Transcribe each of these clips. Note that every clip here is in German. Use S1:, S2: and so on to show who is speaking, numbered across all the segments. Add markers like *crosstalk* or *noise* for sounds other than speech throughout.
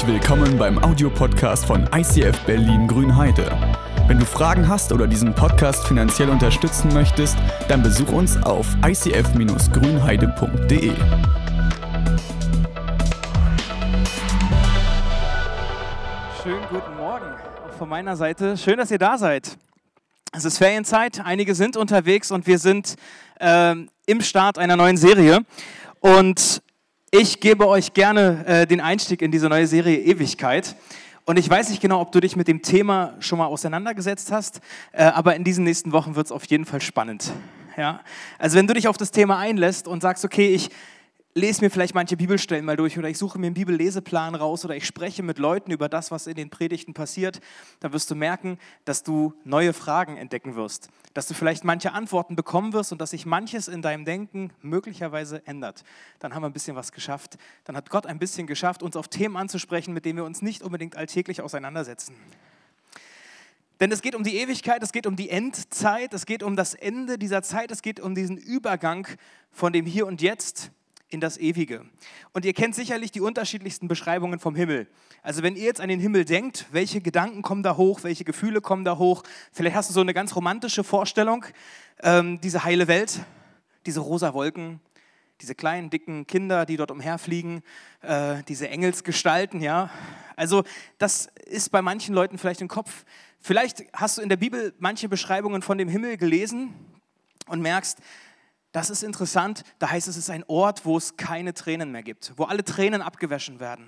S1: Herzlich willkommen beim Audiopodcast von ICF Berlin Grünheide. Wenn du Fragen hast oder diesen Podcast finanziell unterstützen möchtest, dann besuch uns auf icf-grünheide.de.
S2: Schönen guten Morgen auch von meiner Seite. Schön, dass ihr da seid. Es ist Ferienzeit, einige sind unterwegs und wir sind ähm, im Start einer neuen Serie. Und ich gebe euch gerne äh, den Einstieg in diese neue Serie Ewigkeit. Und ich weiß nicht genau, ob du dich mit dem Thema schon mal auseinandergesetzt hast, äh, aber in diesen nächsten Wochen wird es auf jeden Fall spannend. Ja? Also wenn du dich auf das Thema einlässt und sagst, okay, ich lese mir vielleicht manche Bibelstellen mal durch oder ich suche mir einen Bibelleseplan raus oder ich spreche mit Leuten über das, was in den Predigten passiert, dann wirst du merken, dass du neue Fragen entdecken wirst, dass du vielleicht manche Antworten bekommen wirst und dass sich manches in deinem Denken möglicherweise ändert. Dann haben wir ein bisschen was geschafft. Dann hat Gott ein bisschen geschafft, uns auf Themen anzusprechen, mit denen wir uns nicht unbedingt alltäglich auseinandersetzen. Denn es geht um die Ewigkeit, es geht um die Endzeit, es geht um das Ende dieser Zeit, es geht um diesen Übergang von dem Hier und Jetzt in das Ewige. Und ihr kennt sicherlich die unterschiedlichsten Beschreibungen vom Himmel. Also wenn ihr jetzt an den Himmel denkt, welche Gedanken kommen da hoch, welche Gefühle kommen da hoch? Vielleicht hast du so eine ganz romantische Vorstellung, ähm, diese heile Welt, diese rosa Wolken, diese kleinen, dicken Kinder, die dort umherfliegen, äh, diese Engelsgestalten, ja. Also das ist bei manchen Leuten vielleicht im Kopf. Vielleicht hast du in der Bibel manche Beschreibungen von dem Himmel gelesen und merkst, das ist interessant. Da heißt es, es ist ein Ort, wo es keine Tränen mehr gibt, wo alle Tränen abgewaschen werden,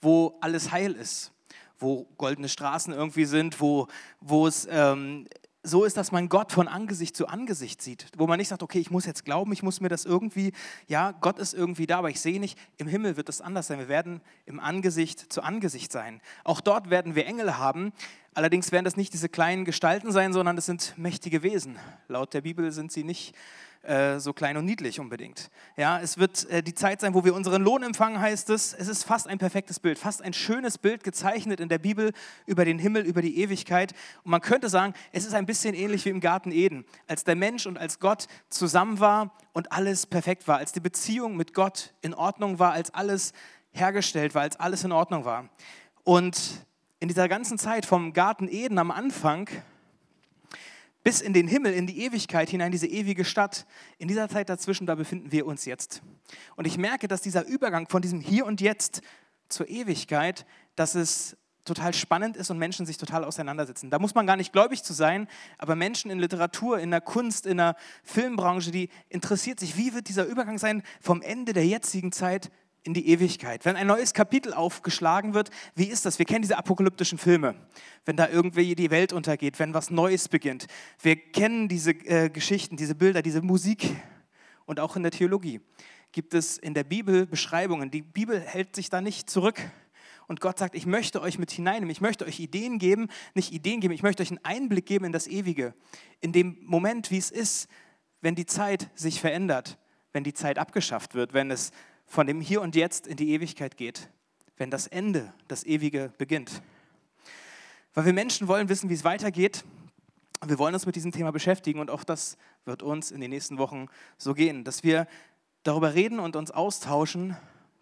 S2: wo alles heil ist, wo goldene Straßen irgendwie sind, wo, wo es ähm, so ist, dass man Gott von Angesicht zu Angesicht sieht, wo man nicht sagt, okay, ich muss jetzt glauben, ich muss mir das irgendwie, ja, Gott ist irgendwie da, aber ich sehe nicht, im Himmel wird es anders sein. Wir werden im Angesicht zu Angesicht sein. Auch dort werden wir Engel haben, allerdings werden das nicht diese kleinen Gestalten sein, sondern es sind mächtige Wesen. Laut der Bibel sind sie nicht äh, so klein und niedlich unbedingt. Ja, es wird äh, die Zeit sein, wo wir unseren Lohn empfangen, heißt es. Es ist fast ein perfektes Bild, fast ein schönes Bild gezeichnet in der Bibel über den Himmel, über die Ewigkeit. Und man könnte sagen, es ist ein bisschen ähnlich wie im Garten Eden, als der Mensch und als Gott zusammen war und alles perfekt war, als die Beziehung mit Gott in Ordnung war, als alles hergestellt war, als alles in Ordnung war. Und in dieser ganzen Zeit vom Garten Eden am Anfang bis in den Himmel, in die Ewigkeit hinein, diese ewige Stadt. In dieser Zeit dazwischen, da befinden wir uns jetzt. Und ich merke, dass dieser Übergang von diesem Hier und Jetzt zur Ewigkeit, dass es total spannend ist und Menschen sich total auseinandersetzen. Da muss man gar nicht gläubig zu sein, aber Menschen in Literatur, in der Kunst, in der Filmbranche, die interessiert sich, wie wird dieser Übergang sein vom Ende der jetzigen Zeit in die Ewigkeit. Wenn ein neues Kapitel aufgeschlagen wird, wie ist das? Wir kennen diese apokalyptischen Filme, wenn da irgendwie die Welt untergeht, wenn was Neues beginnt. Wir kennen diese äh, Geschichten, diese Bilder, diese Musik und auch in der Theologie gibt es in der Bibel Beschreibungen. Die Bibel hält sich da nicht zurück. Und Gott sagt, ich möchte euch mit hineinnehmen, ich möchte euch Ideen geben, nicht Ideen geben, ich möchte euch einen Einblick geben in das Ewige, in dem Moment, wie es ist, wenn die Zeit sich verändert, wenn die Zeit abgeschafft wird, wenn es von dem Hier und Jetzt in die Ewigkeit geht, wenn das Ende, das Ewige beginnt. Weil wir Menschen wollen wissen, wie es weitergeht. Wir wollen uns mit diesem Thema beschäftigen und auch das wird uns in den nächsten Wochen so gehen, dass wir darüber reden und uns austauschen,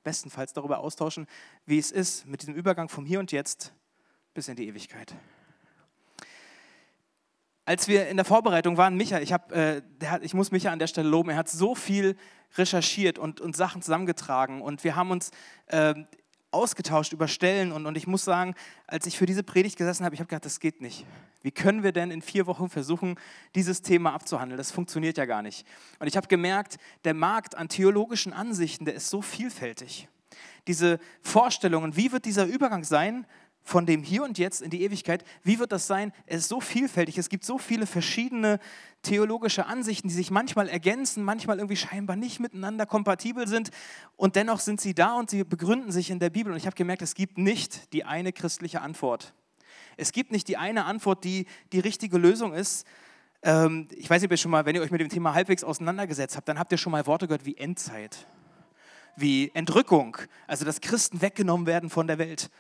S2: bestenfalls darüber austauschen, wie es ist mit diesem Übergang vom Hier und Jetzt bis in die Ewigkeit. Als wir in der Vorbereitung waren, Micha, ich, hab, äh, hat, ich muss Micha an der Stelle loben, er hat so viel recherchiert und, und Sachen zusammengetragen und wir haben uns äh, ausgetauscht über Stellen und, und ich muss sagen, als ich für diese Predigt gesessen habe, ich habe gedacht, das geht nicht. Wie können wir denn in vier Wochen versuchen, dieses Thema abzuhandeln? Das funktioniert ja gar nicht. Und ich habe gemerkt, der Markt an theologischen Ansichten, der ist so vielfältig. Diese Vorstellungen, wie wird dieser Übergang sein von dem Hier und Jetzt in die Ewigkeit. Wie wird das sein? Es ist so vielfältig, es gibt so viele verschiedene theologische Ansichten, die sich manchmal ergänzen, manchmal irgendwie scheinbar nicht miteinander kompatibel sind und dennoch sind sie da und sie begründen sich in der Bibel. Und ich habe gemerkt, es gibt nicht die eine christliche Antwort. Es gibt nicht die eine Antwort, die die richtige Lösung ist. Ähm, ich weiß nicht, ob ihr schon mal, wenn ihr euch mit dem Thema halbwegs auseinandergesetzt habt, dann habt ihr schon mal Worte gehört wie Endzeit, wie Entrückung, also dass Christen weggenommen werden von der Welt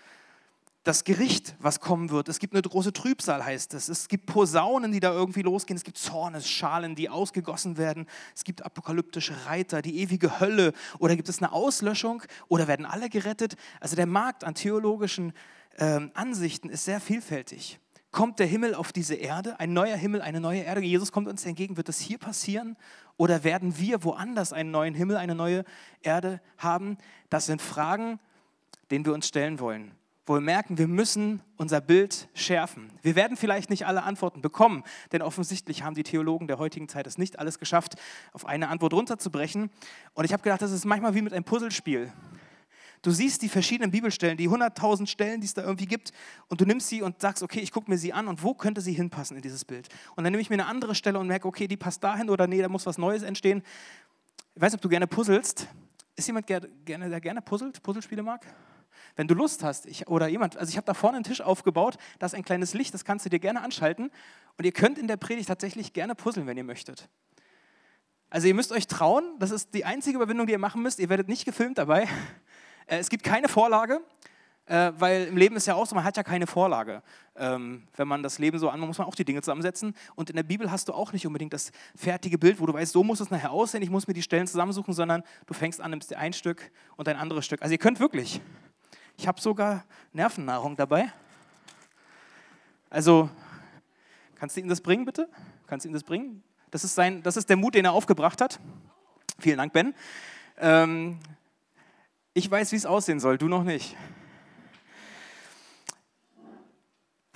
S2: das Gericht, was kommen wird. Es gibt eine große Trübsal, heißt es. Es gibt Posaunen, die da irgendwie losgehen. Es gibt Zornesschalen, die ausgegossen werden. Es gibt apokalyptische Reiter, die ewige Hölle. Oder gibt es eine Auslöschung? Oder werden alle gerettet? Also der Markt an theologischen ähm, Ansichten ist sehr vielfältig. Kommt der Himmel auf diese Erde, ein neuer Himmel, eine neue Erde? Jesus kommt uns entgegen. Wird das hier passieren? Oder werden wir woanders einen neuen Himmel, eine neue Erde haben? Das sind Fragen, denen wir uns stellen wollen wo wir merken, wir müssen unser Bild schärfen. Wir werden vielleicht nicht alle Antworten bekommen, denn offensichtlich haben die Theologen der heutigen Zeit es nicht alles geschafft, auf eine Antwort runterzubrechen. Und ich habe gedacht, das ist manchmal wie mit einem Puzzlespiel. Du siehst die verschiedenen Bibelstellen, die 100.000 Stellen, die es da irgendwie gibt, und du nimmst sie und sagst, okay, ich gucke mir sie an und wo könnte sie hinpassen in dieses Bild? Und dann nehme ich mir eine andere Stelle und merke, okay, die passt dahin oder nee, da muss was Neues entstehen. Ich weiß nicht, ob du gerne puzzelst. Ist jemand, der gerne puzzelt, Puzzlespiele mag? Wenn du Lust hast, ich, oder jemand, also ich habe da vorne einen Tisch aufgebaut, da ist ein kleines Licht, das kannst du dir gerne anschalten und ihr könnt in der Predigt tatsächlich gerne puzzeln, wenn ihr möchtet. Also ihr müsst euch trauen, das ist die einzige Überwindung, die ihr machen müsst, ihr werdet nicht gefilmt dabei. *laughs* Äh, es gibt keine Vorlage, äh, weil im Leben ist ja auch so, man hat ja keine Vorlage. Ähm, wenn man das Leben so an, muss man auch die Dinge zusammensetzen. Und in der Bibel hast du auch nicht unbedingt das fertige Bild, wo du weißt, so muss es nachher aussehen, ich muss mir die Stellen zusammensuchen, sondern du fängst an, nimmst dir ein Stück und ein anderes Stück. Also ihr könnt wirklich ich habe sogar Nervennahrung dabei. Also, kannst du ihm das bringen, bitte? Kannst du ihm das bringen? Das ist, sein, das ist der Mut, den er aufgebracht hat. Vielen Dank, Ben. Ähm, ich weiß, wie es aussehen soll, du noch nicht.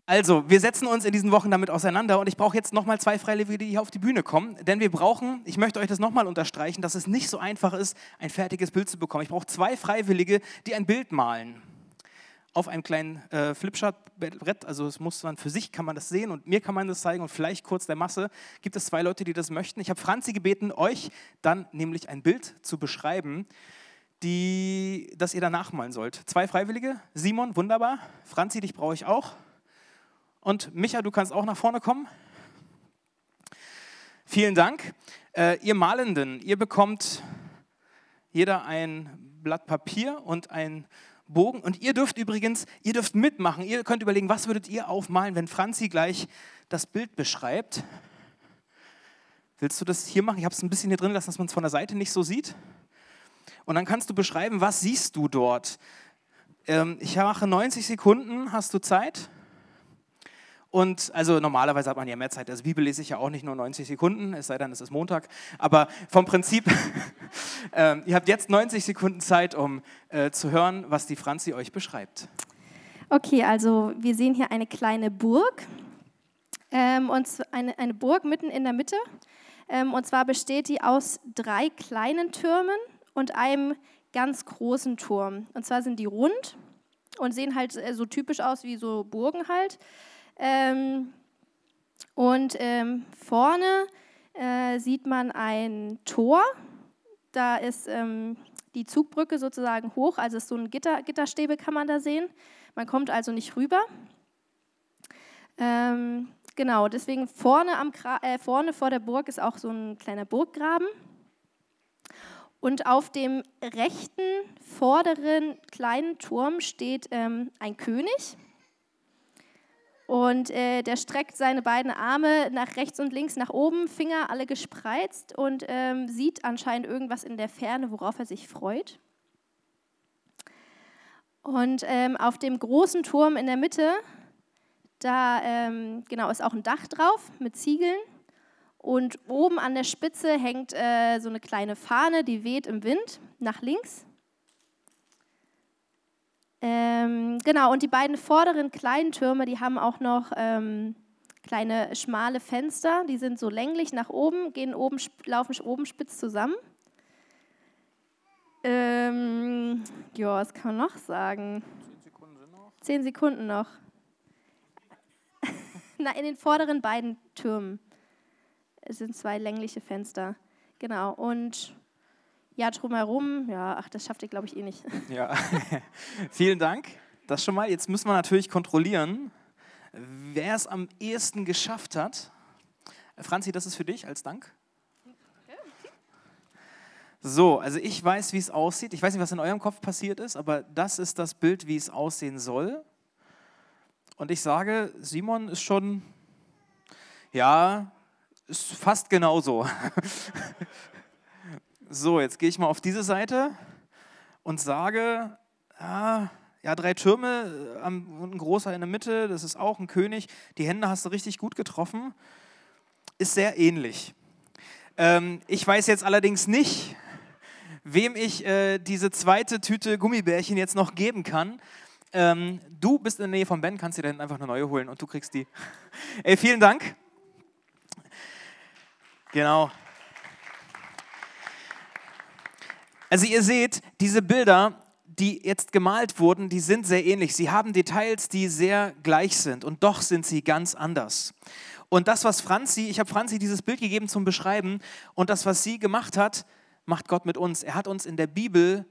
S2: Also, wir setzen uns in diesen Wochen damit auseinander und ich brauche jetzt nochmal zwei Freiwillige, die hier auf die Bühne kommen, denn wir brauchen, ich möchte euch das nochmal unterstreichen, dass es nicht so einfach ist, ein fertiges Bild zu bekommen. Ich brauche zwei Freiwillige, die ein Bild malen auf einem kleinen äh, Flipchart-Brett, also es muss man für sich kann man das sehen und mir kann man das zeigen und vielleicht kurz der Masse, gibt es zwei Leute, die das möchten. Ich habe Franzi gebeten, euch dann nämlich ein Bild zu beschreiben, die, das ihr dann nachmalen sollt. Zwei Freiwillige, Simon, wunderbar, Franzi, dich brauche ich auch und Micha, du kannst auch nach vorne kommen. Vielen Dank. Äh, ihr Malenden, ihr bekommt jeder ein Blatt Papier und ein Bogen. Und ihr dürft übrigens, ihr dürft mitmachen. Ihr könnt überlegen, was würdet ihr aufmalen, wenn Franzi gleich das Bild beschreibt. Willst du das hier machen? Ich habe es ein bisschen hier drin lassen, dass man es von der Seite nicht so sieht. Und dann kannst du beschreiben, was siehst du dort. Ähm, ich mache 90 Sekunden. Hast du Zeit? Und also normalerweise hat man ja mehr Zeit. Also Bibel lese ich ja auch nicht nur 90 Sekunden, es sei denn, es ist Montag. Aber vom Prinzip, *laughs* äh, ihr habt jetzt 90 Sekunden Zeit, um äh, zu hören, was die Franzi euch beschreibt.
S3: Okay, also wir sehen hier eine kleine Burg. Ähm, und eine, eine Burg mitten in der Mitte. Ähm, und zwar besteht die aus drei kleinen Türmen und einem ganz großen Turm. Und zwar sind die rund und sehen halt äh, so typisch aus wie so Burgen halt. Ähm, und ähm, vorne äh, sieht man ein Tor. Da ist ähm, die Zugbrücke sozusagen hoch, also so ein Gitter, Gitterstäbe kann man da sehen. Man kommt also nicht rüber. Ähm, genau, deswegen vorne, am, äh, vorne vor der Burg ist auch so ein kleiner Burggraben. Und auf dem rechten vorderen kleinen Turm steht ähm, ein König. Und äh, der streckt seine beiden Arme nach rechts und links, nach oben, Finger alle gespreizt und ähm, sieht anscheinend irgendwas in der Ferne, worauf er sich freut. Und ähm, auf dem großen Turm in der Mitte, da ähm, genau ist auch ein Dach drauf mit Ziegeln. Und oben an der Spitze hängt äh, so eine kleine Fahne, die weht im Wind nach links. Ähm, genau, und die beiden vorderen kleinen Türme, die haben auch noch ähm, kleine schmale Fenster, die sind so länglich nach oben, gehen oben, laufen oben spitz zusammen. Ähm, ja, was kann man noch sagen? Zehn Sekunden sind noch. Zehn Sekunden noch. *laughs* Na, in den vorderen beiden Türmen es sind zwei längliche Fenster. Genau, und ja, drumherum, ja, ach, das schafft ihr, glaube ich, eh nicht. *laughs*
S2: Ja, *laughs* vielen Dank. Das schon mal. Jetzt müssen wir natürlich kontrollieren, wer es am ehesten geschafft hat. Franzi, das ist für dich als Dank. So, also ich weiß, wie es aussieht. Ich weiß nicht, was in eurem Kopf passiert ist, aber das ist das Bild, wie es aussehen soll. Und ich sage, Simon ist schon, ja, ist fast genauso. *laughs* so, jetzt gehe ich mal auf diese Seite und sage, ja, ja, drei Türme, äh, ein großer in der Mitte, das ist auch ein König. Die Hände hast du richtig gut getroffen. Ist sehr ähnlich. Ähm, ich weiß jetzt allerdings nicht, wem ich äh, diese zweite Tüte Gummibärchen jetzt noch geben kann. Ähm, du bist in der Nähe von Ben, kannst dir dann einfach eine neue holen und du kriegst die. *laughs* Ey, vielen Dank. Genau. Also ihr seht, diese Bilder, die jetzt gemalt wurden, die sind sehr ähnlich. Sie haben Details, die sehr gleich sind und doch sind sie ganz anders. Und das, was Franzi, ich habe Franzi dieses Bild gegeben zum Beschreiben und das, was sie gemacht hat, macht Gott mit uns. Er hat uns in der Bibel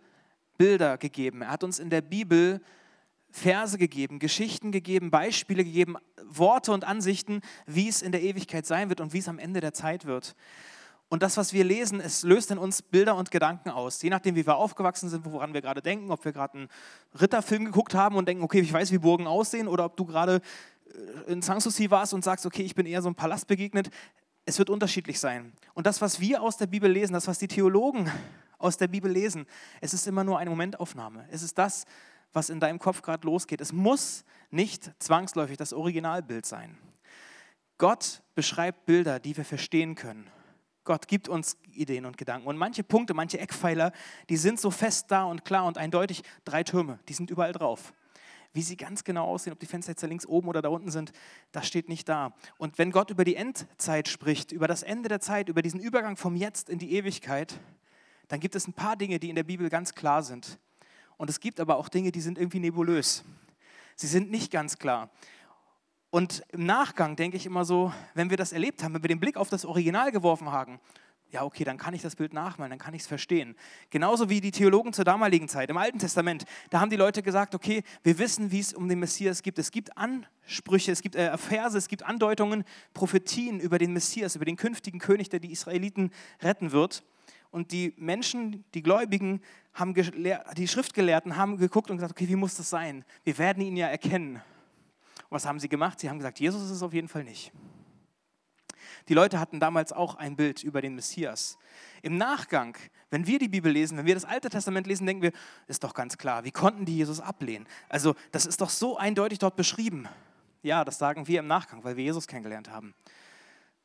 S2: Bilder gegeben. Er hat uns in der Bibel Verse gegeben, Geschichten gegeben, Beispiele gegeben, Worte und Ansichten, wie es in der Ewigkeit sein wird und wie es am Ende der Zeit wird. Und das, was wir lesen, es löst in uns Bilder und Gedanken aus. Je nachdem, wie wir aufgewachsen sind, woran wir gerade denken, ob wir gerade einen Ritterfilm geguckt haben und denken, okay, ich weiß, wie Burgen aussehen, oder ob du gerade äh, in Sanssouci warst und sagst, okay, ich bin eher so ein Palast begegnet. Es wird unterschiedlich sein. Und das, was wir aus der Bibel lesen, das, was die Theologen aus der Bibel lesen, es ist immer nur eine Momentaufnahme. Es ist das, was in deinem Kopf gerade losgeht. Es muss nicht zwangsläufig das Originalbild sein. Gott beschreibt Bilder, die wir verstehen können. Gott gibt uns Ideen und Gedanken. Und manche Punkte, manche Eckpfeiler, die sind so fest da und klar und eindeutig. Drei Türme, die sind überall drauf. Wie sie ganz genau aussehen, ob die Fenster jetzt da links oben oder da unten sind, das steht nicht da. Und wenn Gott über die Endzeit spricht, über das Ende der Zeit, über diesen Übergang vom Jetzt in die Ewigkeit, dann gibt es ein paar Dinge, die in der Bibel ganz klar sind. Und es gibt aber auch Dinge, die sind irgendwie nebulös. Sie sind nicht ganz klar. Und im Nachgang denke ich immer so, wenn wir das erlebt haben, wenn wir den Blick auf das Original geworfen haben, ja, okay, dann kann ich das Bild nachmalen, dann kann ich es verstehen. Genauso wie die Theologen zur damaligen Zeit, im Alten Testament, da haben die Leute gesagt, okay, wir wissen, wie es um den Messias gibt. Es gibt Ansprüche, es gibt äh, Verse, es gibt Andeutungen, Prophetien über den Messias, über den künftigen König, der die Israeliten retten wird. Und die Menschen, die Gläubigen, haben die Schriftgelehrten haben geguckt und gesagt, okay, wie muss das sein? Wir werden ihn ja erkennen. Was haben sie gemacht? Sie haben gesagt, Jesus ist es auf jeden Fall nicht. Die Leute hatten damals auch ein Bild über den Messias. Im Nachgang, wenn wir die Bibel lesen, wenn wir das Alte Testament lesen, denken wir, ist doch ganz klar, wie konnten die Jesus ablehnen? Also das ist doch so eindeutig dort beschrieben. Ja, das sagen wir im Nachgang, weil wir Jesus kennengelernt haben.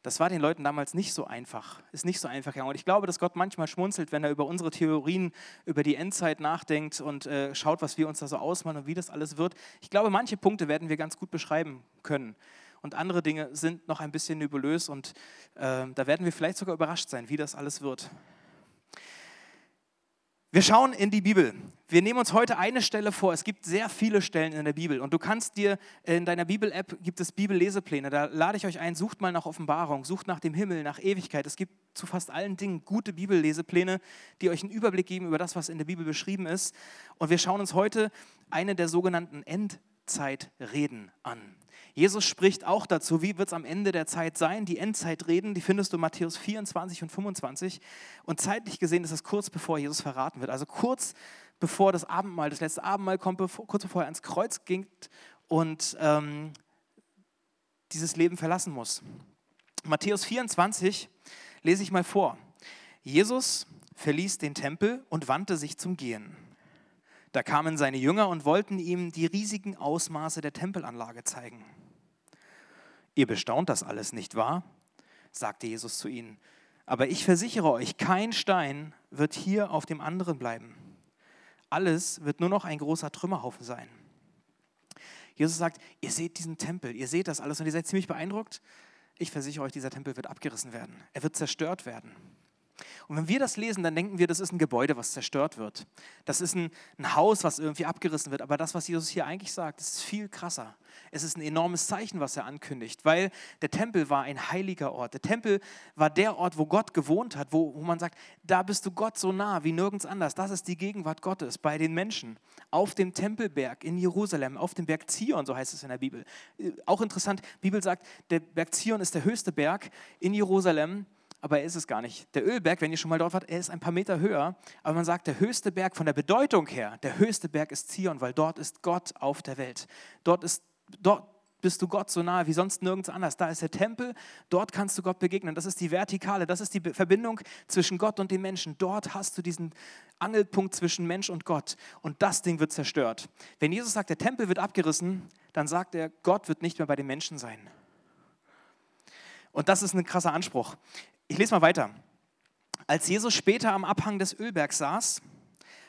S2: Das war den Leuten damals nicht so einfach, ist nicht so einfach. Und ich glaube, dass Gott manchmal schmunzelt, wenn er über unsere Theorien, über die Endzeit nachdenkt und äh, schaut, was wir uns da so ausmalen und wie das alles wird. Ich glaube, manche Punkte werden wir ganz gut beschreiben können. Und andere Dinge sind noch ein bisschen nebulös und äh, da werden wir vielleicht sogar überrascht sein, wie das alles wird. Wir schauen in die Bibel. Wir nehmen uns heute eine Stelle vor. Es gibt sehr viele Stellen in der Bibel und du kannst dir in deiner Bibel-App gibt es Bibellesepläne. Da lade ich euch ein, sucht mal nach Offenbarung, sucht nach dem Himmel, nach Ewigkeit. Es gibt zu fast allen Dingen gute Bibellesepläne, die euch einen Überblick geben über das, was in der Bibel beschrieben ist. Und wir schauen uns heute eine der sogenannten Endzeitreden an. Jesus spricht auch dazu, wie wird es am Ende der Zeit sein. Die Endzeitreden, die findest du in Matthäus 24 und 25. Und zeitlich gesehen ist es kurz bevor Jesus verraten wird. Also kurz bevor das Abendmahl, das letzte Abendmahl kommt, bevor, kurz bevor er ans Kreuz ging und ähm, dieses Leben verlassen muss. Matthäus 24 lese ich mal vor. Jesus verließ den Tempel und wandte sich zum Gehen. Da kamen seine Jünger und wollten ihm die riesigen Ausmaße der Tempelanlage zeigen. Ihr bestaunt das alles, nicht wahr? sagte Jesus zu ihnen. Aber ich versichere euch, kein Stein wird hier auf dem anderen bleiben. Alles wird nur noch ein großer Trümmerhaufen sein. Jesus sagt, ihr seht diesen Tempel, ihr seht das alles und ihr seid ziemlich beeindruckt. Ich versichere euch, dieser Tempel wird abgerissen werden. Er wird zerstört werden. Und wenn wir das lesen, dann denken wir, das ist ein Gebäude, was zerstört wird. Das ist ein, ein, Haus, was irgendwie abgerissen wird. Aber das, was Jesus hier eigentlich sagt, ist viel krasser. Es ist ein enormes Zeichen, was er ankündigt, weil der Tempel war ein heiliger Ort. Der Tempel war der Ort, wo Gott gewohnt hat, wo, wo man sagt, da bist du Gott so nah wie nirgends anders. Das ist die Gegenwart Gottes bei den Menschen. Auf dem Tempelberg in Jerusalem, auf dem Berg Zion, so heißt es in der Bibel. Äh, auch interessant, die Bibel sagt, der Berg Zion ist der höchste Berg in Jerusalem aber er ist es gar nicht. Der Ölberg, wenn ihr schon mal dort wart, er ist ein paar Meter höher, aber man sagt, der höchste Berg von der Bedeutung her, der höchste Berg ist Zion, weil dort ist Gott auf der Welt. Dort ist, dort, bist du Gott so nahe wie sonst nirgends anders. Da ist der Tempel, dort kannst du Gott begegnen. Das ist die Vertikale, das ist die Verbindung zwischen Gott und dem Menschen. Dort hast du diesen Angelpunkt zwischen Mensch und Gott. Und das Ding wird zerstört. Wenn Jesus sagt, der Tempel wird abgerissen, dann sagt er, Gott wird nicht mehr bei den Menschen sein. Und das ist ein krasser Anspruch. Ich lese mal weiter. Als Jesus später am Abhang des Ölbergs saß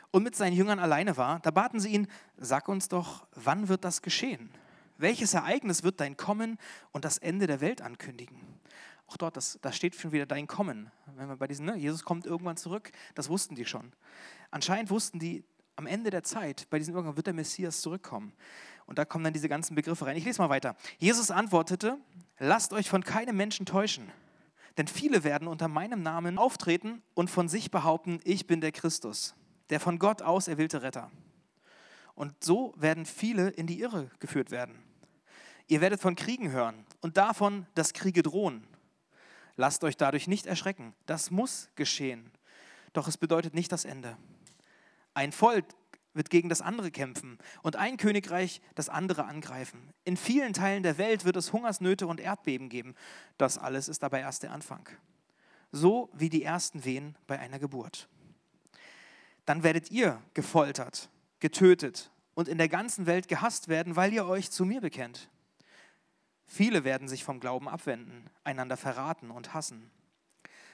S2: und mit seinen Jüngern alleine war, da baten sie ihn, sag uns doch, wann wird das geschehen? Welches Ereignis wird dein Kommen und das Ende der Welt ankündigen? Auch dort, das, da steht schon wieder dein Kommen. Wenn wir bei diesen, ne, Jesus kommt irgendwann zurück, das wussten die schon. Anscheinend wussten die, am Ende der Zeit, bei diesem Irgendwann wird der Messias zurückkommen. Und da kommen dann diese ganzen Begriffe rein. Ich lese mal weiter. Jesus antwortete, lasst euch von keinem Menschen täuschen. Denn viele werden unter meinem Namen auftreten und von sich behaupten, ich bin der Christus, der von Gott auserwählte Retter. Und so werden viele in die Irre geführt werden. Ihr werdet von Kriegen hören und davon, dass Kriege drohen. Lasst euch dadurch nicht erschrecken. Das muss geschehen. Doch es bedeutet nicht das Ende. Ein Volk wird gegen das andere kämpfen und ein Königreich das andere angreifen. In vielen Teilen der Welt wird es Hungersnöte und Erdbeben geben. Das alles ist aber erst der Anfang. So wie die ersten Wehen bei einer Geburt. Dann werdet ihr gefoltert, getötet und in der ganzen Welt gehasst werden, weil ihr euch zu mir bekennt. Viele werden sich vom Glauben abwenden, einander verraten und hassen.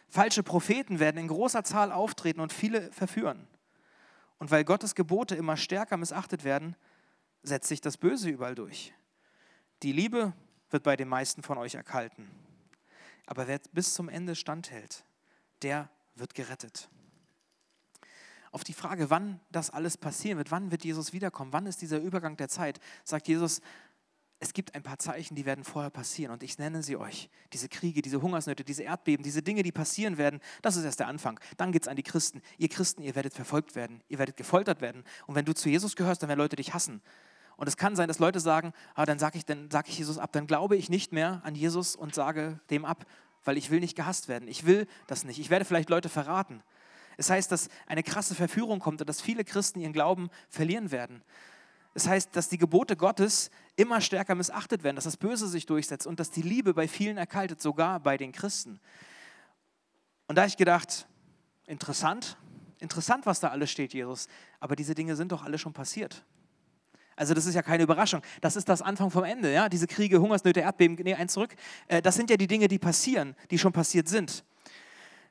S2: Falsche Propheten werden in großer Zahl auftreten und viele verführen. Und weil Gottes Gebote immer stärker missachtet werden, setzt sich das Böse überall durch. Die Liebe wird bei den meisten von euch erkalten. Aber wer bis zum Ende standhält, der wird gerettet. Auf die Frage, wann das alles passieren wird, wann wird Jesus wiederkommen, wann ist dieser Übergang der Zeit, sagt Jesus, es gibt ein paar Zeichen, die werden vorher passieren und ich nenne sie euch. Diese Kriege, diese Hungersnöte, diese Erdbeben, diese Dinge, die passieren werden, das ist erst der Anfang. Dann geht es an die Christen. Ihr Christen, ihr werdet verfolgt werden, ihr werdet gefoltert werden. Und wenn du zu Jesus gehörst, dann werden Leute dich hassen. Und es kann sein, dass Leute sagen, ah, dann sage ich, sag ich Jesus ab, dann glaube ich nicht mehr an Jesus und sage dem ab, weil ich will nicht gehasst werden. Ich will das nicht. Ich werde vielleicht Leute verraten. Es heißt, dass eine krasse Verführung kommt und dass viele Christen ihren Glauben verlieren werden. Es heißt, dass die Gebote Gottes immer stärker missachtet werden, dass das Böse sich durchsetzt und dass die Liebe bei vielen erkaltet, sogar bei den Christen. Und da habe ich gedacht, interessant, interessant, was da alles steht, Jesus, aber diese Dinge sind doch alle schon passiert. Also das ist ja keine Überraschung. Das ist das Anfang vom Ende. Ja? Diese Kriege, Hungersnöte, Erdbeben, nee, eins zurück. Äh, das sind ja die Dinge, die passieren, die schon passiert sind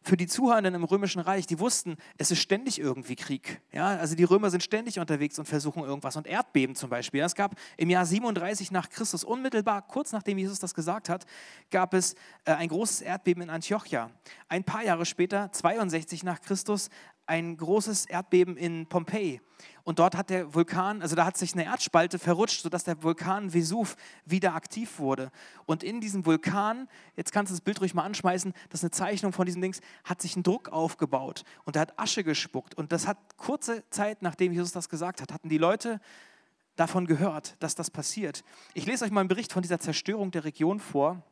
S2: für die Zuhörenden im Römischen Reich, die wussten, es ist ständig irgendwie Krieg. Ja, also die Römer sind ständig unterwegs und versuchen irgendwas. Und Erdbeben zum Beispiel. Es gab im Jahr 37 nach Christus, unmittelbar kurz nachdem Jesus das gesagt hat, gab es äh, ein großes Erdbeben in Antiochia. Ein paar Jahre später, 62 nach Christus, ein großes Erdbeben in Pompeji. Und dort hat der Vulkan, also da hat sich eine Erdspalte verrutscht, sodass der Vulkan Vesuv wieder aktiv wurde. Und in diesem Vulkan, jetzt kannst du das Bild ruhig mal anschmeißen, das ist eine Zeichnung von diesem Dings, hat sich ein Druck aufgebaut und der hat Asche gespuckt. Und das hat kurze Zeit, nachdem Jesus das gesagt hat, hatten die Leute davon gehört, dass das passiert. Ich lese euch mal einen Bericht von dieser Zerstörung der Region vor.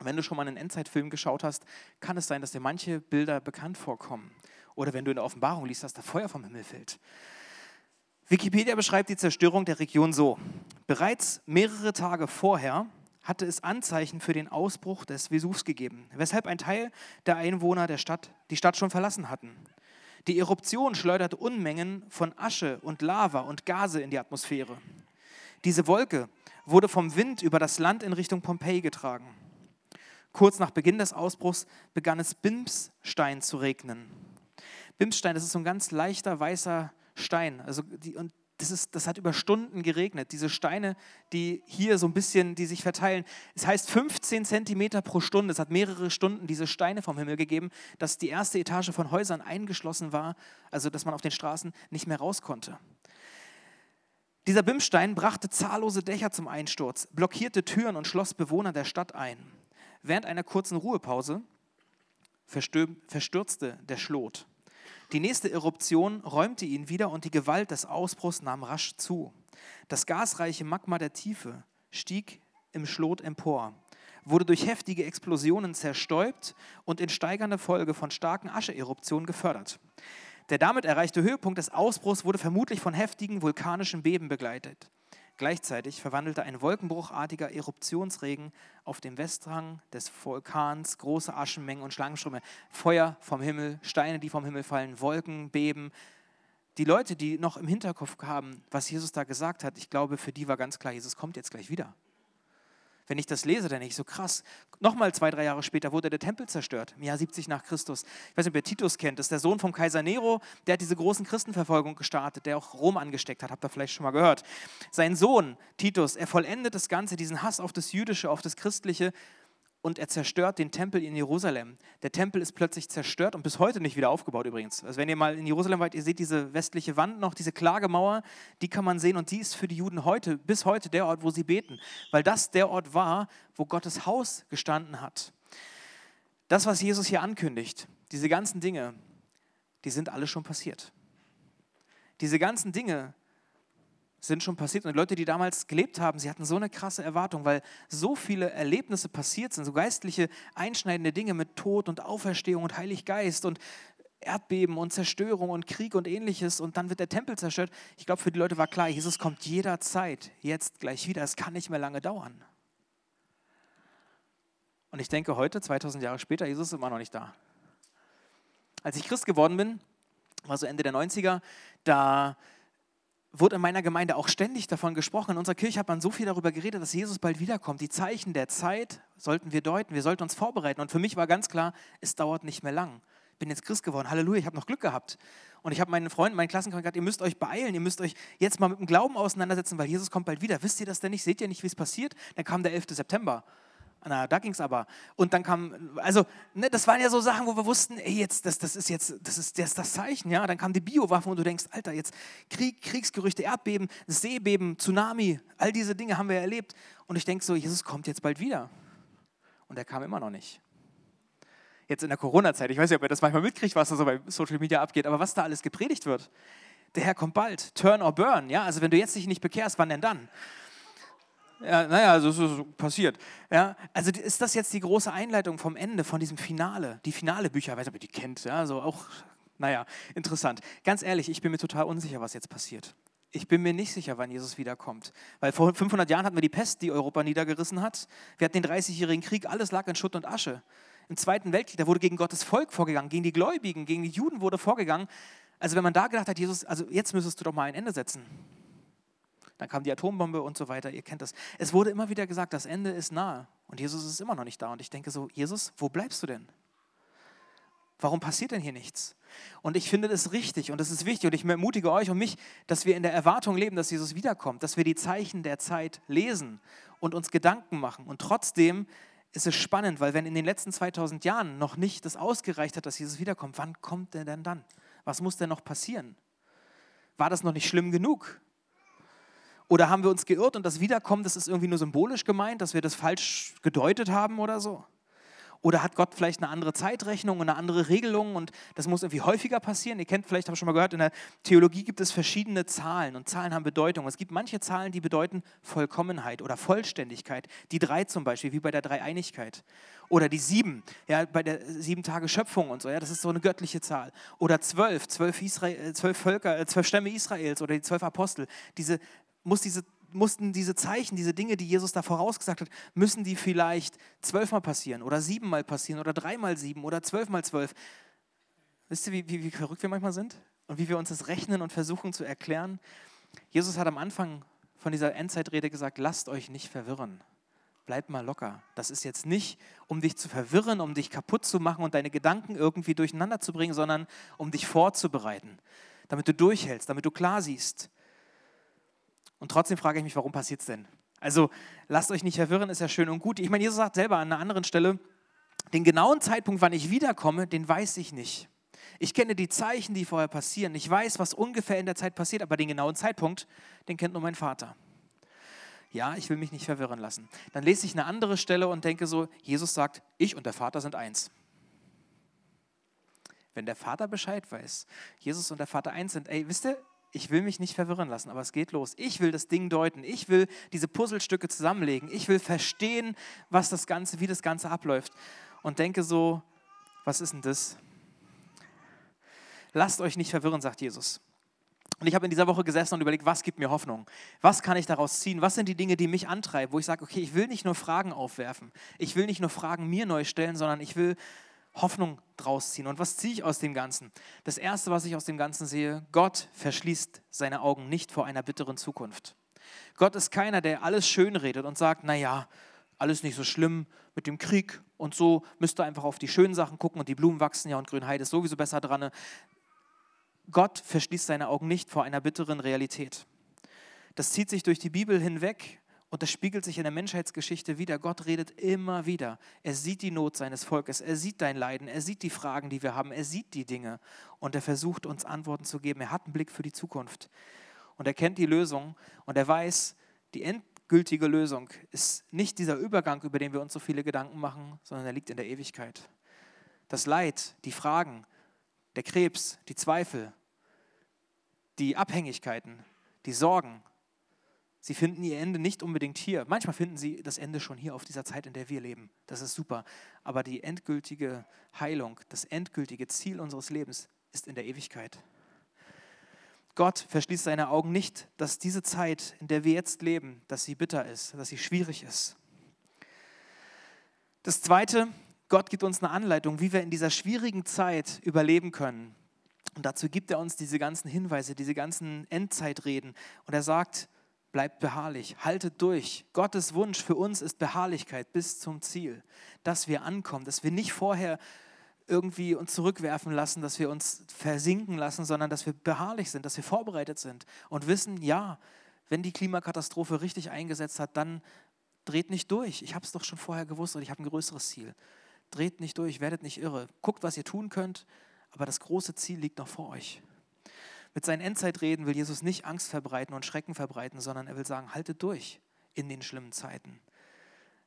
S2: Wenn du schon mal einen Endzeitfilm geschaut hast, kann es sein, dass dir manche Bilder bekannt vorkommen. Oder wenn du in der Offenbarung liest, dass da Feuer vom Himmel fällt. Wikipedia beschreibt die Zerstörung der Region so. Bereits mehrere Tage vorher hatte es Anzeichen für den Ausbruch des Vesuvs gegeben, weshalb ein Teil der Einwohner der Stadt die Stadt schon verlassen hatten. Die Eruption schleuderte Unmengen von Asche und Lava und Gase in die Atmosphäre. Diese Wolke wurde vom Wind über das Land in Richtung Pompeji getragen. Kurz nach Beginn des Ausbruchs begann es Bimsstein zu regnen. Bimsstein, das ist so ein ganz leichter weißer Stein. Also die, und das, ist, das hat über Stunden geregnet. Diese Steine, die hier so ein bisschen, die sich verteilen. Es heißt 15 Zentimeter pro Stunde. Es hat mehrere Stunden diese Steine vom Himmel gegeben, dass die erste Etage von Häusern eingeschlossen war, also dass man auf den Straßen nicht mehr raus konnte. Dieser Bimstein brachte zahllose Dächer zum Einsturz, blockierte Türen und schloss Bewohner der Stadt ein. Während einer kurzen Ruhepause verstürzte der Schlot. Die nächste Eruption räumte ihn wieder und die Gewalt des Ausbruchs nahm rasch zu. Das gasreiche Magma der Tiefe stieg im Schlot empor, wurde durch heftige Explosionen zerstäubt und in steigender Folge von starken Ascheeruptionen gefördert. Der damit erreichte Höhepunkt des Ausbruchs wurde vermutlich von heftigen vulkanischen Beben begleitet. Gleichzeitig verwandelte ein wolkenbruchartiger Eruptionsregen auf dem Westhang des Vulkans große Aschenmengen und Schlangenströme, Feuer vom Himmel, Steine, die vom Himmel fallen, Wolken, Beben. Die Leute, die noch im Hinterkopf haben, was Jesus da gesagt hat, ich glaube, für die war ganz klar, Jesus kommt jetzt gleich wieder. Wenn ich das lese, dann denke ich so krass. Nochmal zwei, drei Jahre später wurde der Tempel zerstört, im Jahr 70 nach Christus. Ich weiß nicht, ob ihr Titus kennt, das ist der Sohn vom Kaiser Nero, der hat diese großen Christenverfolgung gestartet, der auch Rom angesteckt hat, habt ihr vielleicht schon mal gehört. Sein Sohn Titus, er vollendet das Ganze, diesen Hass auf das Jüdische, auf das Christliche und er zerstört den Tempel in Jerusalem. Der Tempel ist plötzlich zerstört und bis heute nicht wieder aufgebaut übrigens. Also wenn ihr mal in Jerusalem wart, ihr seht diese westliche Wand noch, diese Klagemauer, die kann man sehen und die ist für die Juden heute, bis heute der Ort, wo sie beten, weil das der Ort war, wo Gottes Haus gestanden hat. Das, was Jesus hier ankündigt, diese ganzen Dinge, die sind alle schon passiert. Diese ganzen Dinge sind schon passiert. Und die Leute, die damals gelebt haben, sie hatten so eine krasse Erwartung, weil so viele Erlebnisse passiert sind, so geistliche, einschneidende Dinge mit Tod und Auferstehung und Heiliggeist und Erdbeben und Zerstörung und Krieg und ähnliches und dann wird der Tempel zerstört. Ich glaube, für die Leute war klar, Jesus kommt jederzeit, jetzt gleich wieder. Es kann nicht mehr lange dauern. Und ich denke, heute, 2000 Jahre später, Jesus ist immer noch nicht da. Als ich Christ geworden bin, war so Ende der 90er, da wurde in meiner Gemeinde auch ständig davon gesprochen. In unserer Kirche hat man so viel darüber geredet, dass Jesus bald wiederkommt. Die Zeichen der Zeit sollten wir deuten, wir sollten uns vorbereiten. Und für mich war ganz klar, es dauert nicht mehr lang. Ich bin jetzt Christ geworden, Halleluja, ich habe noch Glück gehabt. Und ich habe meinen Freunden, meinen Klassenkameraden gesagt, ihr müsst euch beeilen, ihr müsst euch jetzt mal mit dem Glauben auseinandersetzen, weil Jesus kommt bald wieder. Wisst ihr das denn nicht? Seht ihr nicht, wie es passiert? Dann kam der 11. September. Na, da ging es aber. Und dann kam, also, ne, das waren ja so Sachen, wo wir wussten, ey, jetzt, das, das ist jetzt, das ist, das ist das Zeichen, ja. Dann kam die Biowaffe und du denkst, Alter, jetzt Krieg, Kriegsgerüchte, Erdbeben, Seebeben, Tsunami, all diese Dinge haben wir erlebt. Und ich denke so, Jesus kommt jetzt bald wieder. Und er kam immer noch nicht. Jetzt in der Corona-Zeit, ich weiß nicht, ob ihr das manchmal mitkriegt, was da so bei Social Media abgeht, aber was da alles gepredigt wird. Der Herr kommt bald. Turn or burn, ja. Also wenn du jetzt dich nicht bekehrst, wann denn dann? Ja, naja, also es ist passiert. Ja, also ist das jetzt die große Einleitung vom Ende, von diesem Finale? Die Finale-Bücher, weiß nicht, ob ihr die kennt, ja, so auch, naja, interessant. Ganz ehrlich, ich bin mir total unsicher, was jetzt passiert. Ich bin mir nicht sicher, wann Jesus wiederkommt. Weil vor 500 Jahren hatten wir die Pest, die Europa niedergerissen hat. Wir hatten den 30-jährigen Krieg, alles lag in Schutt und Asche. Im Zweiten Weltkrieg, da wurde gegen Gottes Volk vorgegangen, gegen die Gläubigen, gegen die Juden wurde vorgegangen. Also wenn man da gedacht hat, Jesus, also jetzt müsstest du doch mal ein Ende setzen dann kam die Atombombe und so weiter, ihr kennt das. Es wurde immer wieder gesagt, das Ende ist nahe und Jesus ist immer noch nicht da. Und ich denke so, Jesus, wo bleibst du denn? Warum passiert denn hier nichts? Und ich finde das richtig und das ist wichtig und ich ermutige euch und mich, dass wir in der Erwartung leben, dass Jesus wiederkommt, dass wir die Zeichen der Zeit lesen und uns Gedanken machen. Und trotzdem ist es spannend, weil wenn in den letzten 2000 Jahren noch nicht das ausgereicht hat, dass Jesus wiederkommt, wann kommt er denn dann? Was muss denn noch passieren? War das noch nicht schlimm genug? Oder haben wir uns geirrt und das Wiederkommen, das ist irgendwie nur symbolisch gemeint, dass wir das falsch gedeutet haben oder so? Oder hat Gott vielleicht eine andere Zeitrechnung und eine andere Regelung und das muss irgendwie häufiger passieren? Ihr kennt vielleicht, ich schon mal gehört, in der Theologie gibt es verschiedene Zahlen und Zahlen haben Bedeutung. Es gibt manche Zahlen, die bedeuten Vollkommenheit oder Vollständigkeit. Die drei zum Beispiel, wie bei der Dreieinigkeit. Oder die sieben, ja, bei der sieben Tage Schöpfung und so, ja, das ist so eine göttliche Zahl. Oder zwölf, zwölf, Israel, zwölf Völker, äh, zwölf Stämme Israels oder die zwölf Apostel. Diese muss diese, mussten diese Zeichen, diese Dinge, die Jesus da vorausgesagt hat, müssen die vielleicht zwölfmal passieren oder siebenmal passieren oder dreimal sieben oder zwölfmal zwölf. Wisst ihr, wie, wie, wie verrückt wir manchmal sind? Und wie wir uns das rechnen und versuchen zu erklären? Jesus hat am Anfang von dieser Endzeitrede gesagt, lasst euch nicht verwirren. Bleibt mal locker. Das ist jetzt nicht, um dich zu verwirren, um dich kaputt zu machen und deine Gedanken irgendwie durcheinander zu bringen, sondern um dich vorzubereiten, damit du durchhältst, damit du klar siehst. Und trotzdem frage ich mich, warum passiert es denn? Also lasst euch nicht verwirren, ist ja schön und gut. Ich meine, Jesus sagt selber an einer anderen Stelle, den genauen Zeitpunkt, wann ich wiederkomme, den weiß ich nicht. Ich kenne die Zeichen, die vorher passieren. Ich weiß, was ungefähr in der Zeit passiert, aber den genauen Zeitpunkt, den kennt nur mein Vater. Ja, ich will mich nicht verwirren lassen. Dann lese ich eine andere Stelle und denke so, Jesus sagt, ich und der Vater sind eins. Wenn der Vater Bescheid weiß, Jesus und der Vater eins sind, ey, wisst ihr, ich will mich nicht verwirren lassen, aber es geht los. Ich will das Ding deuten. Ich will diese Puzzlestücke zusammenlegen. Ich will verstehen, was das Ganze, wie das Ganze abläuft. Und denke so, was ist denn das? Lasst euch nicht verwirren, sagt Jesus. Und ich habe in dieser Woche gesessen und überlegt, was gibt mir Hoffnung? Was kann ich daraus ziehen? Was sind die Dinge, die mich antreiben, wo ich sage, okay, ich will nicht nur Fragen aufwerfen. Ich will nicht nur Fragen mir neu stellen, sondern ich will Hoffnung draus ziehen. Und was ziehe ich aus dem Ganzen? Das Erste, was ich aus dem Ganzen sehe, Gott verschließt seine Augen nicht vor einer bitteren Zukunft. Gott ist keiner, der alles schön redet und sagt, naja, alles nicht so schlimm mit dem Krieg und so, müsst ihr einfach auf die schönen Sachen gucken und die Blumen wachsen ja und Grünheide ist sowieso besser dran. Gott verschließt seine Augen nicht vor einer bitteren Realität. Das zieht sich durch die Bibel hinweg und das spiegelt sich in der Menschheitsgeschichte wieder. Gott redet immer wieder. Er sieht die Not seines Volkes, er sieht dein Leiden, er sieht die Fragen, die wir haben, er sieht die Dinge und er versucht uns Antworten zu geben. Er hat einen Blick für die Zukunft und er kennt die Lösung und er weiß, die endgültige Lösung ist nicht dieser Übergang, über den wir uns so viele Gedanken machen, sondern er liegt in der Ewigkeit. Das Leid, die Fragen, der Krebs, die Zweifel, die Abhängigkeiten, die Sorgen, sie finden ihr Ende nicht unbedingt hier. Manchmal finden sie das Ende schon hier auf dieser Zeit, in der wir leben. Das ist super. Aber die endgültige Heilung, das endgültige Ziel unseres Lebens ist in der Ewigkeit. Gott verschließt seine Augen nicht, dass diese Zeit, in der wir jetzt leben, dass sie bitter ist, dass sie schwierig ist. Das Zweite, Gott gibt uns eine Anleitung, wie wir in dieser schwierigen Zeit überleben können. Und dazu gibt er uns diese ganzen Hinweise, diese ganzen Endzeitreden. Und er sagt, bleibt beharrlich, haltet durch. Gottes Wunsch für uns ist Beharrlichkeit bis zum Ziel, dass wir ankommen, dass wir nicht vorher irgendwie uns zurückwerfen lassen, dass wir uns versinken lassen, sondern dass wir beharrlich sind, dass wir vorbereitet sind und wissen, ja, wenn die Klimakatastrophe richtig eingesetzt hat, dann dreht nicht durch. Ich habe es doch schon vorher gewusst und ich habe ein größeres Ziel. Dreht nicht durch, werdet nicht irre. Guckt, was ihr tun könnt, aber das große Ziel liegt noch vor euch. Mit seinen Endzeitreden will Jesus nicht Angst verbreiten und Schrecken verbreiten, sondern er will sagen, haltet durch in den schlimmen Zeiten.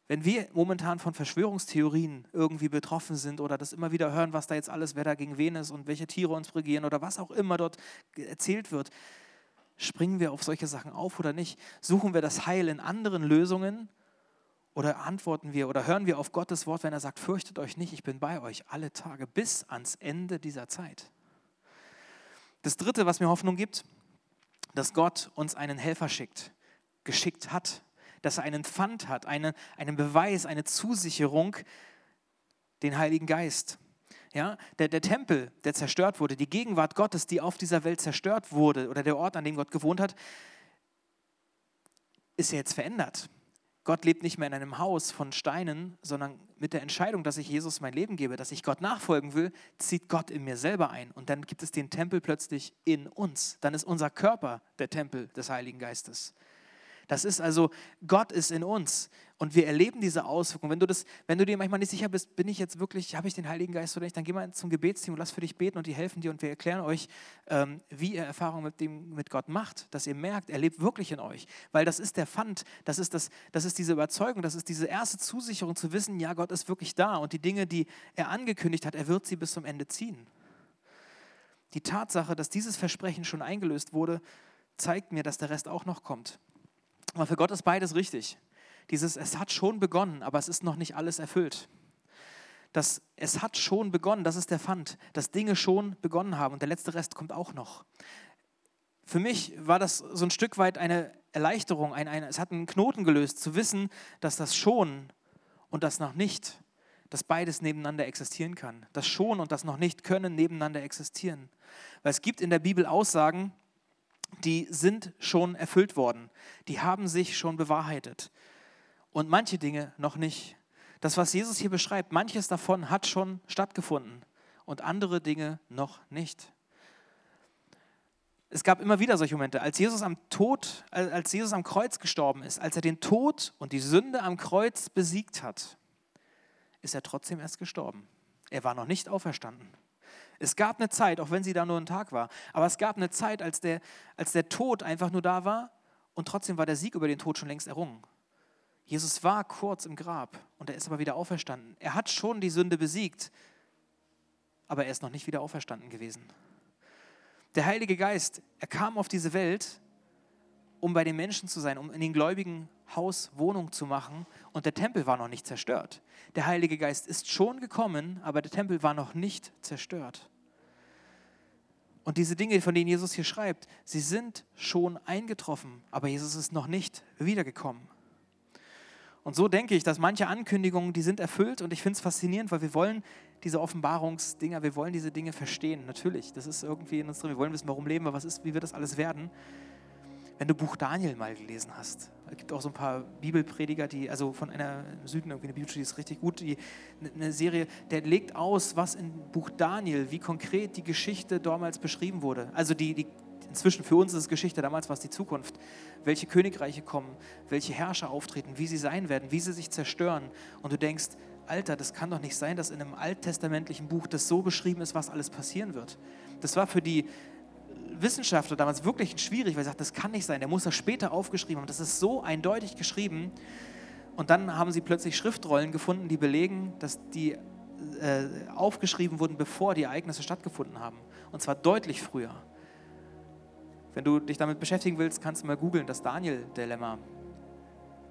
S2: Wenn wir momentan von Verschwörungstheorien irgendwie betroffen sind oder das immer wieder hören, was da jetzt alles, wer da gegen wen ist und welche Tiere uns regieren oder was auch immer dort erzählt wird, springen wir auf solche Sachen auf oder nicht? Suchen wir das Heil in anderen Lösungen oder antworten wir oder hören wir auf Gottes Wort, wenn er sagt, fürchtet euch nicht, ich bin bei euch alle Tage bis ans Ende dieser Zeit. Das Dritte, was mir Hoffnung gibt, dass Gott uns einen Helfer schickt, geschickt hat, dass er einen Pfand hat, eine, einen Beweis, eine Zusicherung, den Heiligen Geist. Ja, der, der Tempel, der zerstört wurde, die Gegenwart Gottes, die auf dieser Welt zerstört wurde, oder der Ort, an dem Gott gewohnt hat, ist ja jetzt verändert. Gott lebt nicht mehr in einem Haus von Steinen, sondern mit der Entscheidung, dass ich Jesus mein Leben gebe, dass ich Gott nachfolgen will, zieht Gott in mir selber ein. Und dann gibt es den Tempel plötzlich in uns. Dann ist unser Körper der Tempel des Heiligen Geistes. Das ist also, Gott ist in uns und wir erleben diese Auswirkungen. Wenn du, das, wenn du dir manchmal nicht sicher bist, bin ich jetzt wirklich, habe ich den Heiligen Geist oder nicht, dann geh mal zum Gebetsteam und lass für dich beten und die helfen dir und wir erklären euch, ähm, wie ihr Erfahrungen mit, mit Gott macht, dass ihr merkt, er lebt wirklich in euch. Weil das ist der Pfand, das ist, das, das ist diese Überzeugung, das ist diese erste Zusicherung zu wissen, ja, Gott ist wirklich da und die Dinge, die er angekündigt hat, er wird sie bis zum Ende ziehen. Die Tatsache, dass dieses Versprechen schon eingelöst wurde, zeigt mir, dass der Rest auch noch kommt. Aber für Gott ist beides richtig. Dieses, es hat schon begonnen, aber es ist noch nicht alles erfüllt. Das, es hat schon begonnen, das ist der Pfand, dass Dinge schon begonnen haben und der letzte Rest kommt auch noch. Für mich war das so ein Stück weit eine Erleichterung, ein, ein, es hat einen Knoten gelöst, zu wissen, dass das schon und das noch nicht, dass beides nebeneinander existieren kann. Das schon und das noch nicht können nebeneinander existieren. Weil es gibt in der Bibel Aussagen, die sind schon erfüllt worden. Die haben sich schon bewahrheitet. Und manche Dinge noch nicht. Das, was Jesus hier beschreibt, manches davon hat schon stattgefunden und andere Dinge noch nicht. Es gab immer wieder solche Momente, als Jesus am Tod, als Jesus am Kreuz gestorben ist, als er den Tod und die Sünde am Kreuz besiegt hat, ist er trotzdem erst gestorben. Er war noch nicht auferstanden. Es gab eine Zeit, auch wenn sie da nur ein Tag war, aber es gab eine Zeit, als der, als der Tod einfach nur da war und trotzdem war der Sieg über den Tod schon längst errungen. Jesus war kurz im Grab und er ist aber wieder auferstanden. Er hat schon die Sünde besiegt, aber er ist noch nicht wieder auferstanden gewesen. Der Heilige Geist, er kam auf diese Welt, um bei den Menschen zu sein, um in den Gläubigen Haus Wohnung zu machen und der Tempel war noch nicht zerstört. Der Heilige Geist ist schon gekommen, aber der Tempel war noch nicht zerstört. Und diese Dinge, von denen Jesus hier schreibt, sie sind schon eingetroffen, aber Jesus ist noch nicht wiedergekommen. Und so denke ich, dass manche Ankündigungen, die sind erfüllt und ich finde es faszinierend, weil wir wollen diese Offenbarungsdinger, wir wollen diese Dinge verstehen. Natürlich, das ist irgendwie in uns drin, wir wollen wissen, warum leben wir, was ist, wie wird das alles werden. Wenn du Buch Daniel mal gelesen hast, es gibt auch so ein paar Bibelprediger, die, also von einer im Süden irgendwie eine Bibelstudie ist richtig gut, die, eine Serie, der legt aus, was in Buch Daniel, wie konkret die Geschichte damals beschrieben wurde. Also die, die inzwischen für uns ist es Geschichte, damals war es die Zukunft. Welche Königreiche kommen, welche Herrscher auftreten, wie sie sein werden, wie sie sich zerstören. Und du denkst, Alter, das kann doch nicht sein, dass in einem alttestamentlichen Buch das so beschrieben ist, was alles passieren wird. Das war für die Wissenschaftler damals wirklich schwierig, weil sie sagten, das kann nicht sein, der muss das später aufgeschrieben haben. Das ist so eindeutig geschrieben. Und dann haben sie plötzlich Schriftrollen gefunden, die belegen, dass die äh, aufgeschrieben wurden, bevor die Ereignisse stattgefunden haben. Und zwar deutlich früher. Wenn du dich damit beschäftigen willst, kannst du mal googeln, das Daniel-Dilemma.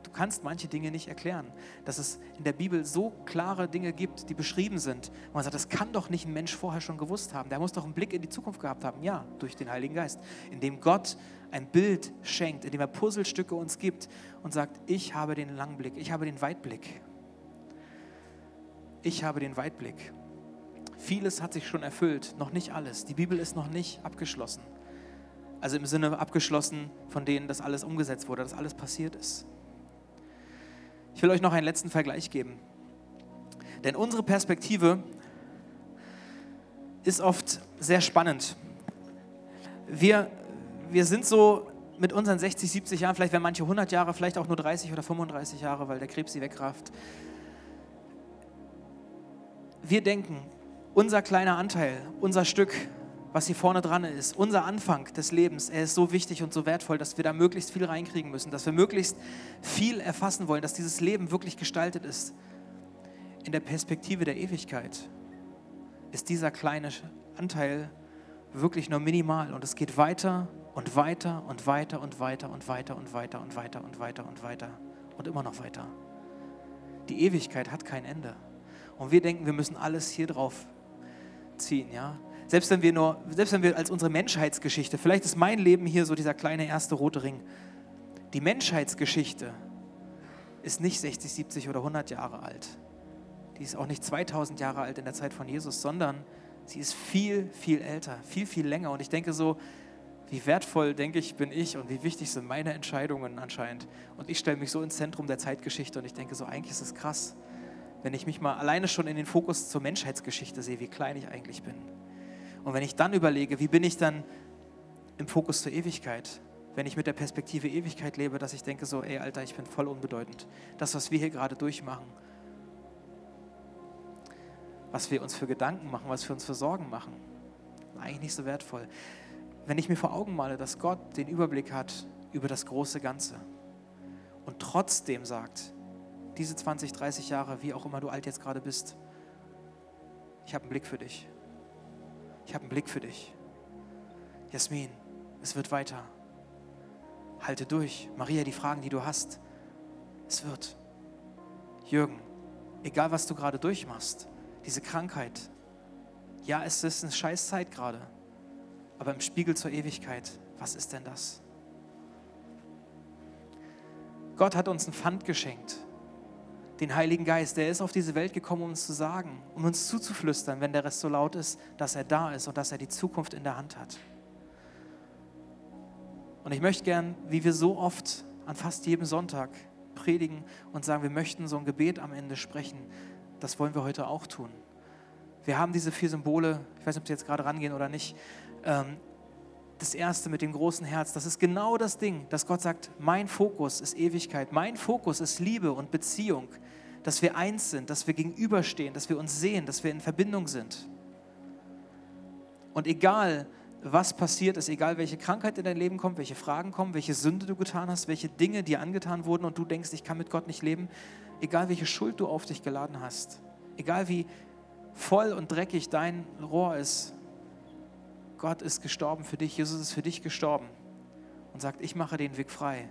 S2: Du kannst manche Dinge nicht erklären. Dass es in der Bibel so klare Dinge gibt, die beschrieben sind. Und man sagt, das kann doch nicht ein Mensch vorher schon gewusst haben. Der muss doch einen Blick in die Zukunft gehabt haben. Ja, durch den Heiligen Geist. Indem Gott ein Bild schenkt, indem er Puzzlestücke uns gibt und sagt, ich habe den Langblick, ich habe den Weitblick. Ich habe den Weitblick. Vieles hat sich schon erfüllt, noch nicht alles. Die Bibel ist noch nicht abgeschlossen. Also im Sinne abgeschlossen, von denen das alles umgesetzt wurde, dass alles passiert ist. Ich will euch noch einen letzten Vergleich geben. Denn unsere Perspektive ist oft sehr spannend. Wir, wir sind so mit unseren 60, 70 Jahren, vielleicht werden manche 100 Jahre, vielleicht auch nur 30 oder 35 Jahre, weil der Krebs sie wegrafft. Wir denken, unser kleiner Anteil, unser Stück was hier vorne dran ist, unser Anfang des Lebens, er ist so wichtig und so wertvoll, dass wir da möglichst viel reinkriegen müssen, dass wir möglichst viel erfassen wollen, dass dieses Leben wirklich gestaltet ist. In der Perspektive der Ewigkeit ist dieser kleine Anteil wirklich nur minimal und es geht weiter und weiter und weiter und weiter und weiter und weiter und weiter und weiter und weiter und immer noch weiter. Die Ewigkeit hat kein Ende. Und wir denken, wir müssen alles hier drauf ziehen, ja? Selbst wenn wir nur, selbst wenn wir als unsere Menschheitsgeschichte, vielleicht ist mein Leben hier so dieser kleine erste rote Ring. Die Menschheitsgeschichte ist nicht 60, 70 oder 100 Jahre alt. Die ist auch nicht 2000 Jahre alt in der Zeit von Jesus, sondern sie ist viel, viel älter, viel, viel länger. Und ich denke so, wie wertvoll, denke ich, bin ich und wie wichtig sind meine Entscheidungen anscheinend. Und ich stelle mich so ins Zentrum der Zeitgeschichte und ich denke so, eigentlich ist es krass, wenn ich mich mal alleine schon in den Fokus zur Menschheitsgeschichte sehe, wie klein ich eigentlich bin. Und wenn ich dann überlege, wie bin ich dann im Fokus zur Ewigkeit, wenn ich mit der Perspektive Ewigkeit lebe, dass ich denke so, ey Alter, ich bin voll unbedeutend. Das, was wir hier gerade durchmachen, was wir uns für Gedanken machen, was wir uns für Sorgen machen, eigentlich nicht so wertvoll. Wenn ich mir vor Augen male, dass Gott den Überblick hat über das große Ganze und trotzdem sagt, diese 20, 30 Jahre, wie auch immer du alt jetzt gerade bist, ich habe einen Blick für dich ich habe einen Blick für dich. Jasmin, es wird weiter. Halte durch. Maria, die Fragen, die du hast, es wird. Jürgen, egal was du gerade durchmachst, diese Krankheit, ja, es ist eine scheiß Zeit gerade, aber im Spiegel zur Ewigkeit, was ist denn das? Gott hat uns ein Pfand geschenkt den Heiligen Geist. Der ist auf diese Welt gekommen, um uns zu sagen, um uns zuzuflüstern, wenn der Rest so laut ist, dass er da ist und dass er die Zukunft in der Hand hat. Und ich möchte gern, wie wir so oft an fast jedem Sonntag predigen und sagen, wir möchten so ein Gebet am Ende sprechen. Das wollen wir heute auch tun. Wir haben diese vier Symbole, ich weiß nicht, ob sie jetzt gerade rangehen oder nicht. Das erste mit dem großen Herz, das ist genau das Ding, dass Gott sagt, mein Fokus ist Ewigkeit, mein Fokus ist Liebe und Beziehung dass wir eins sind, dass wir gegenüberstehen, dass wir uns sehen, dass wir in Verbindung sind. Und egal, was passiert ist, egal welche Krankheit in dein Leben kommt, welche Fragen kommen, welche Sünde du getan hast, welche Dinge dir angetan wurden und du denkst, ich kann mit Gott nicht leben, egal welche Schuld du auf dich geladen hast, egal wie voll und dreckig dein Rohr ist, Gott ist gestorben für dich, Jesus ist für dich gestorben und sagt, ich mache den Weg frei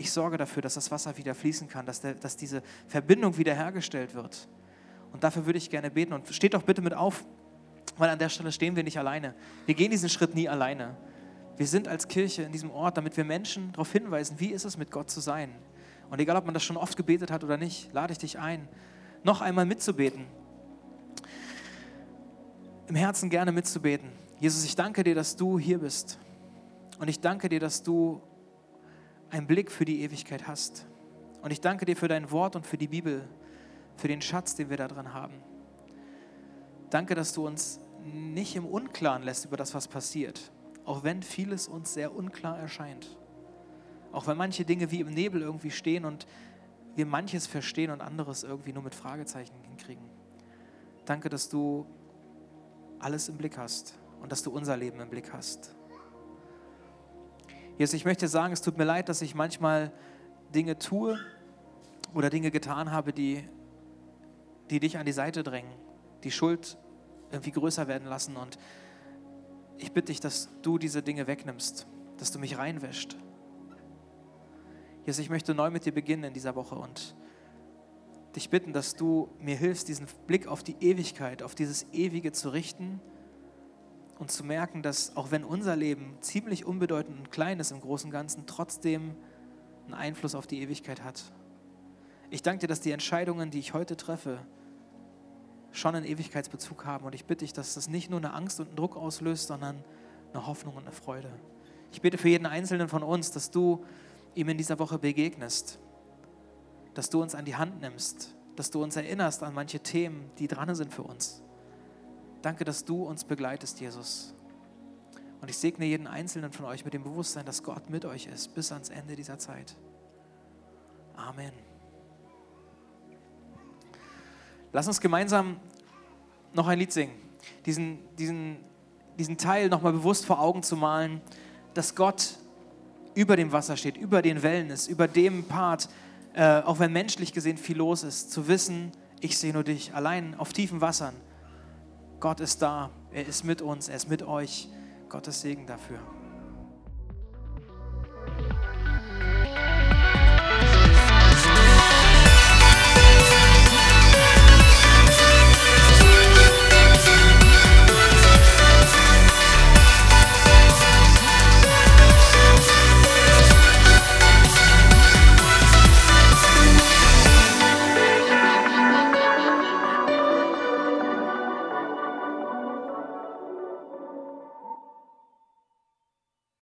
S2: ich sorge dafür, dass das Wasser wieder fließen kann, dass, der, dass diese Verbindung wiederhergestellt wird. Und dafür würde ich gerne beten. Und steht doch bitte mit auf, Weil an der Stelle stehen wir nicht alleine. Wir gehen diesen Schritt nie alleine. Wir sind als Kirche in diesem Ort, damit wir Menschen darauf hinweisen, wie ist es mit Gott zu sein. Und egal, ob man das schon oft gebetet hat oder nicht, lade ich dich ein, noch einmal mitzubeten. Im Herzen gerne mitzubeten. Jesus, ich danke dir, dass du hier bist. Und ich danke dir, dass du einen Blick für die Ewigkeit hast. Und ich danke dir für dein Wort und für die Bibel, für den Schatz, den wir da drin haben. Danke, dass du uns nicht im Unklaren lässt über das, was passiert, auch wenn vieles uns sehr unklar erscheint. Auch wenn manche Dinge wie im Nebel irgendwie stehen und wir manches verstehen und anderes irgendwie nur mit Fragezeichen hinkriegen. Danke, dass du alles im Blick hast und dass du unser Leben im Blick hast. Jesus, ich möchte sagen, es tut mir leid, dass ich manchmal Dinge tue oder Dinge getan habe, die, die dich an die Seite drängen, die Schuld irgendwie größer werden lassen. Und ich bitte dich, dass du diese Dinge wegnimmst, dass du mich reinwäscht. Jesus, ich möchte neu mit dir beginnen in dieser Woche und dich bitten, dass du mir hilfst, diesen Blick auf die Ewigkeit, auf dieses Ewige zu richten und zu merken, dass auch wenn unser Leben ziemlich unbedeutend und klein ist im Großen und Ganzen, trotzdem einen Einfluss auf die Ewigkeit hat. Ich danke dir, dass die Entscheidungen, die ich heute treffe, schon einen Ewigkeitsbezug haben. Und ich bitte dich, dass das nicht nur eine Angst und einen Druck auslöst, sondern eine Hoffnung und eine Freude. Ich bitte für jeden Einzelnen von uns, dass du ihm in dieser Woche begegnest, dass du uns an die Hand nimmst, dass du uns erinnerst an manche Themen, die dran sind für uns. Danke, dass du uns begleitest, Jesus. Und ich segne jeden Einzelnen von euch mit dem Bewusstsein, dass Gott mit euch ist bis ans Ende dieser Zeit. Amen. Lass uns gemeinsam noch ein Lied singen. Diesen, diesen, diesen Teil nochmal bewusst vor Augen zu malen, dass Gott über dem Wasser steht, über den Wellen ist, über dem Part, äh, auch wenn menschlich gesehen viel los ist, zu wissen, ich sehe nur dich, allein auf tiefen Wassern. Gott ist da, er ist mit uns, er ist mit euch. Gottes Segen dafür.